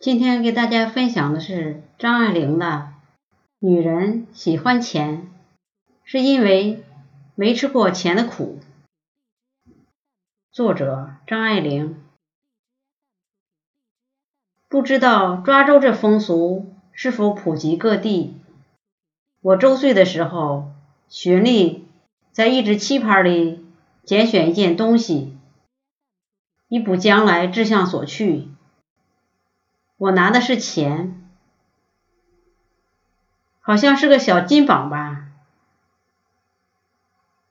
今天给大家分享的是张爱玲的《女人喜欢钱，是因为没吃过钱的苦》。作者张爱玲。不知道抓周这风俗是否普及各地？我周岁的时候，循例在一只棋盘里拣选一件东西，以补将来志向所去。我拿的是钱，好像是个小金榜吧。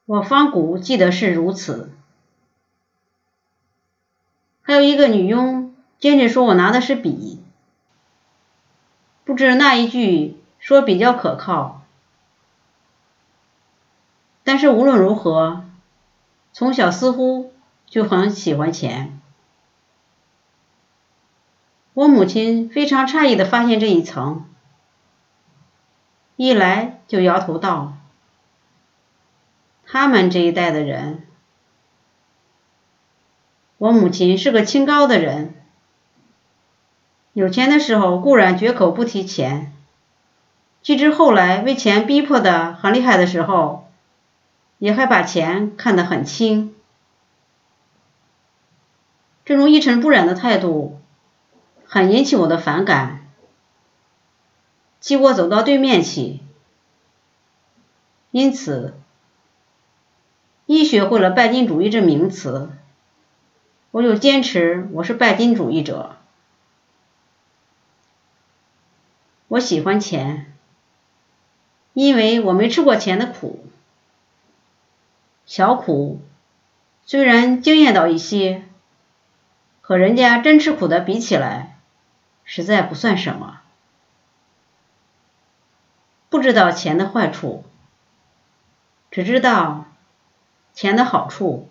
我方古记得是如此。还有一个女佣坚决说我拿的是笔，不知那一句说比较可靠。但是无论如何，从小似乎就很喜欢钱。我母亲非常诧异的发现这一层，一来就摇头道：“他们这一代的人，我母亲是个清高的人，有钱的时候固然绝口不提钱，即使后来为钱逼迫的很厉害的时候，也还把钱看得很轻。这种一尘不染的态度。”很引起我的反感，即我走到对面去，因此一学会了拜金主义这名词，我就坚持我是拜金主义者。我喜欢钱，因为我没吃过钱的苦，小苦虽然惊艳到一些，和人家真吃苦的比起来。实在不算什么，不知道钱的坏处，只知道钱的好处。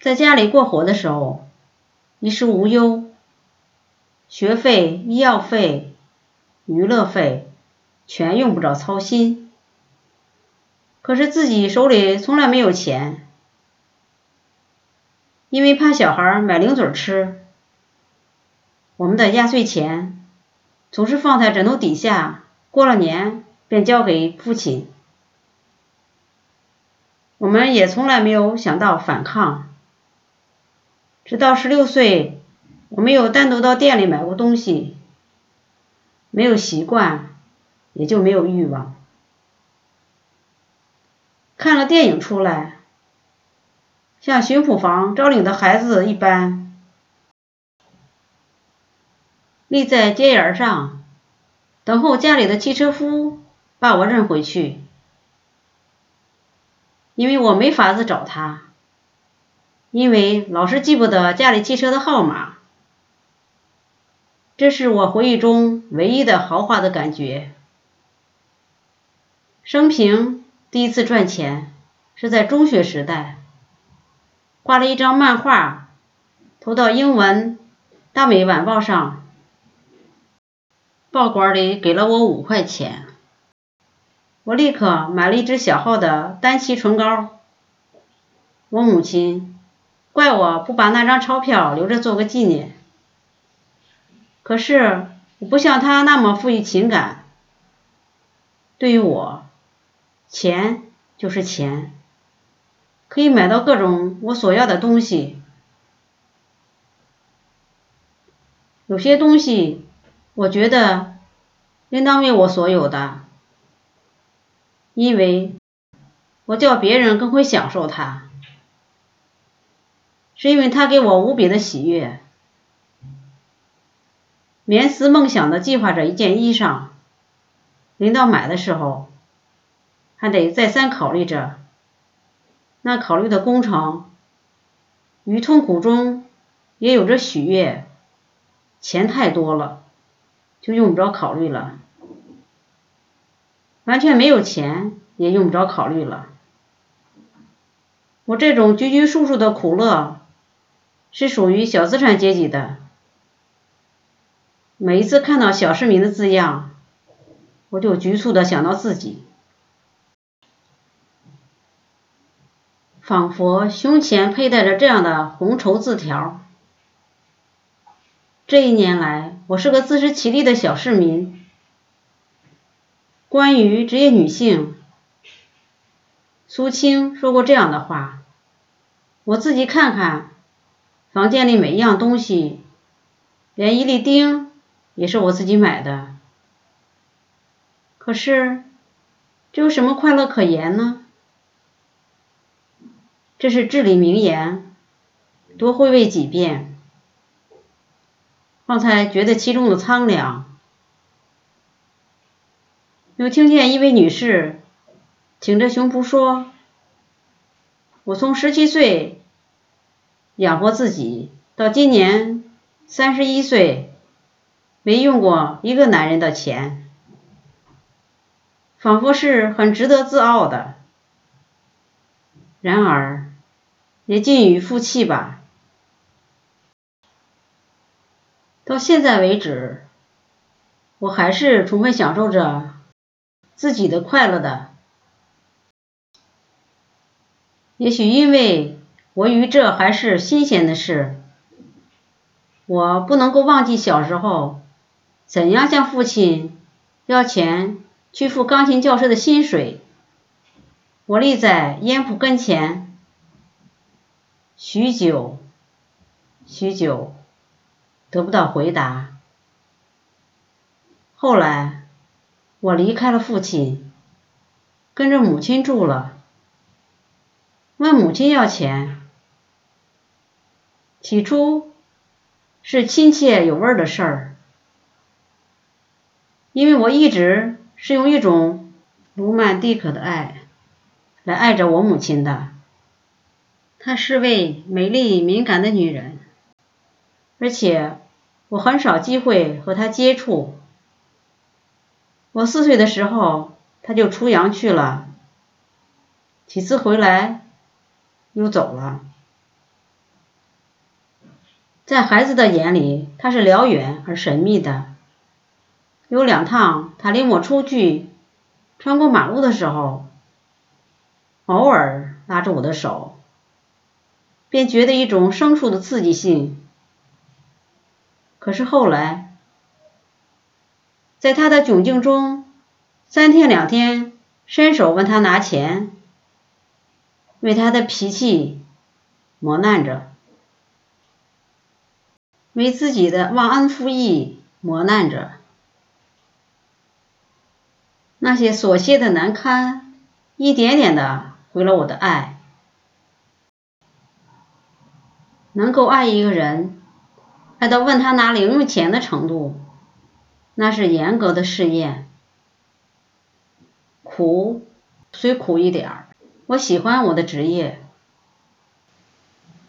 在家里过活的时候，衣食无忧，学费、医药费、娱乐费全用不着操心。可是自己手里从来没有钱，因为怕小孩买零嘴吃。我们的压岁钱总是放在枕头底下，过了年便交给父亲。我们也从来没有想到反抗，直到十六岁，我没有单独到店里买过东西，没有习惯，也就没有欲望。看了电影出来，像巡捕房招领的孩子一般。立在街沿上，等候家里的汽车夫把我认回去，因为我没法子找他，因为老是记不得家里汽车的号码。这是我回忆中唯一的豪华的感觉。生平第一次赚钱是在中学时代，画了一张漫画，投到英文《大美晚报》上。报馆里给了我五块钱，我立刻买了一支小号的丹奇唇膏。我母亲怪我不把那张钞票留着做个纪念，可是我不像她那么富于情感。对于我，钱就是钱，可以买到各种我所要的东西。有些东西。我觉得应当为我所有的，因为我叫别人更会享受它，是因为它给我无比的喜悦。绵思梦想的计划着一件衣裳，临到买的时候，还得再三考虑着，那考虑的工程与痛苦中也有着喜悦，钱太多了。就用不着考虑了，完全没有钱也用不着考虑了。我这种拘拘束束的苦乐，是属于小资产阶级的。每一次看到小市民的字样，我就局促的想到自己，仿佛胸前佩戴着这样的红绸字条：这一年来，我是个自食其力的小市民。关于职业女性，苏青说过这样的话：我自己看看，房间里每一样东西，连一粒钉也是我自己买的。可是，这有什么快乐可言呢？这是至理名言，多回味几遍，方才觉得其中的苍凉。又听见一位女士挺着胸脯说：“我从十七岁养活自己，到今年三十一岁，没用过一个男人的钱。”仿佛是很值得自傲的，然而也近于负气吧。到现在为止，我还是充分享受着自己的快乐的。也许因为我与这还是新鲜的事，我不能够忘记小时候怎样向父亲要钱。去付钢琴教师的薪水，我立在烟铺跟前，许久，许久，得不到回答。后来，我离开了父亲，跟着母亲住了，问母亲要钱。起初是亲切有味的事儿，因为我一直。是用一种罗曼蒂克的爱来爱着我母亲的。她是位美丽敏感的女人，而且我很少机会和他接触。我四岁的时候，他就出洋去了，几次回来又走了。在孩子的眼里，他是辽远而神秘的。有两趟，他领我出去，穿过马路的时候，偶尔拉着我的手，便觉得一种生疏的刺激性。可是后来，在他的窘境中，三天两天伸手问他拿钱，为他的脾气磨难着，为自己的忘恩负义磨难着。那些琐屑的难堪，一点点的毁了我的爱。能够爱一个人，爱到问他拿零用钱的程度，那是严格的试验。苦，虽苦一点儿，我喜欢我的职业，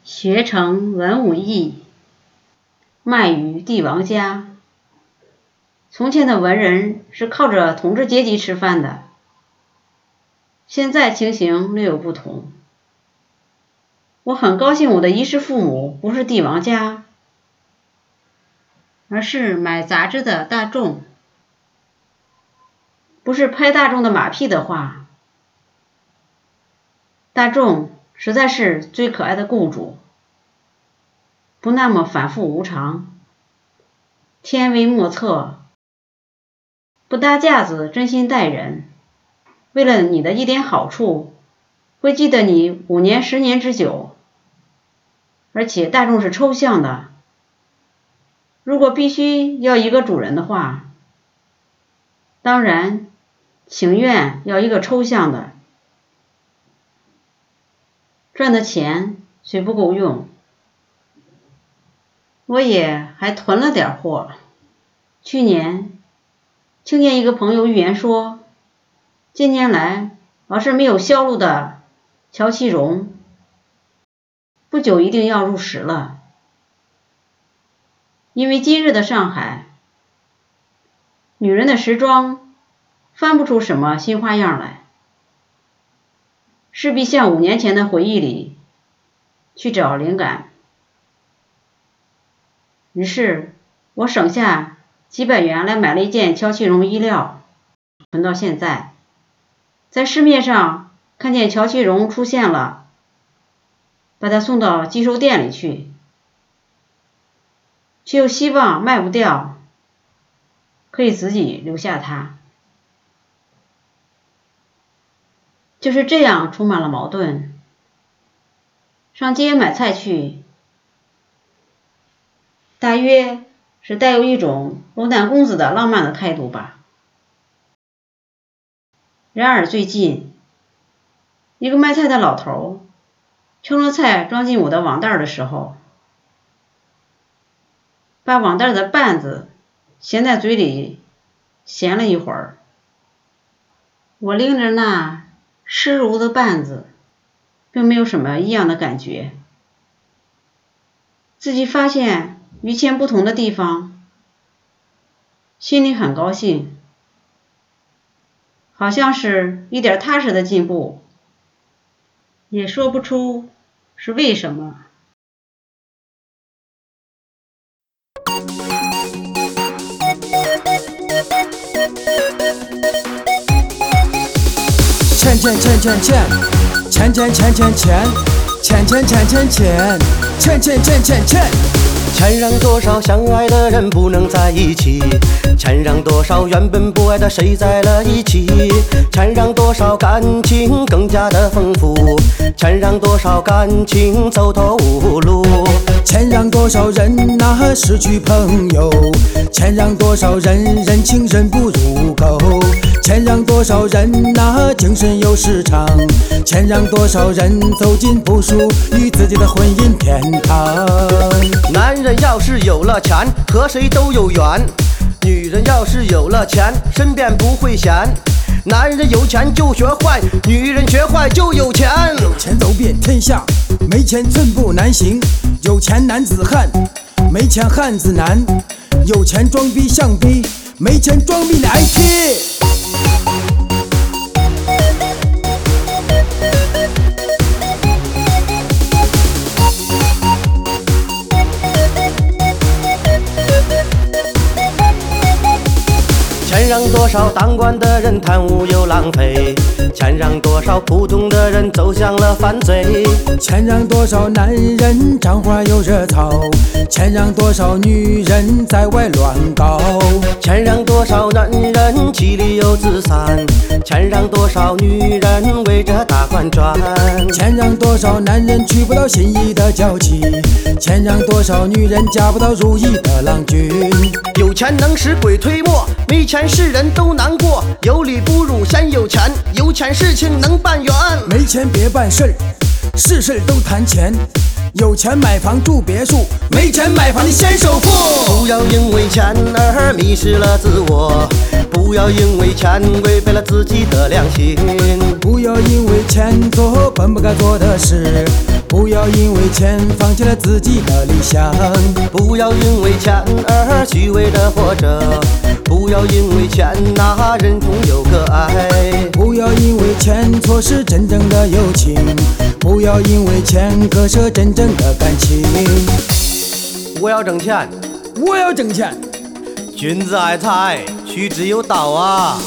学成文武艺，卖于帝王家。从前的文人是靠着统治阶级吃饭的，现在情形略有不同。我很高兴我的衣食父母不是帝王家，而是买杂志的大众。不是拍大众的马屁的话，大众实在是最可爱的雇主，不那么反复无常，天威莫测。不搭架子，真心待人，为了你的一点好处，会记得你五年、十年之久。而且大众是抽象的，如果必须要一个主人的话，当然情愿要一个抽象的。赚的钱虽不够用，我也还囤了点货。去年。听见一个朋友预言说，近年来老是没有销路的乔其荣，不久一定要入时了。因为今日的上海，女人的时装翻不出什么新花样来，势必向五年前的回忆里去找灵感。于是我省下。几百元来买了一件乔其绒衣料，存到现在，在市面上看见乔其绒出现了，把它送到寄售店里去。却又希望卖不掉，可以自己留下它，就是这样充满了矛盾。上街买菜去，大约是带有一种龙胆公子的浪漫的态度吧。然而最近，一个卖菜的老头称了菜装进我的网袋的时候，把网袋的绊子衔在嘴里，衔了一会儿。我拎着那湿如的绊子，并没有什么异样的感觉。自己发现与前不同的地方，心里很高兴，好像是一点踏实的进步，也说不出是为什么。钱钱钱钱钱，钱钱钱钱钱，钱钱钱钱钱，钱钱钱钱。钱，钱让多少相爱的人不能在一起？钱让多少原本不爱的谁在了一起？钱让多少感情更加的丰富？钱让多少感情走投无路？钱让多少人呐失去朋友？钱让多少人人情人不如狗？钱让多少人呐精神有失常？钱让多少人走进不属于自己的婚姻天堂？男人要是有了钱，和谁都有缘；女人要是有了钱，身边不会闲。男人有钱就学坏，女人学坏就有钱。有钱走遍天下，没钱寸步难行。有钱男子汉，没钱汉子难。有钱装逼像逼，没钱装逼来气。多少当官的人贪污又浪费，钱让多少普通的人走向了犯罪。钱让多少男人沾花又惹草，钱让多少女人在外乱搞，钱让多少男人妻离又子散，钱让多少女人围着大款转。钱让多少男人娶不到心仪的娇妻，钱让多少女人嫁不到如意的郎君。有钱能使鬼推磨，没钱是人都难过。有理不如先有钱，有钱事情能办圆。没钱别办事儿，事事都谈钱。有钱买房住别墅，没钱买房你先首付。不要因为钱而迷失了自我，不要因为钱违背了自己的良心。不要因为钱做本不该做的事，不要因为钱放弃了自己的理想。不要因为钱而虚伪的活着，不要因为钱那人中有个爱。不要因为钱错失真正的友情，不要因为钱割舍真正的感情。我要挣钱，我要挣钱，君子爱财，取之有道啊。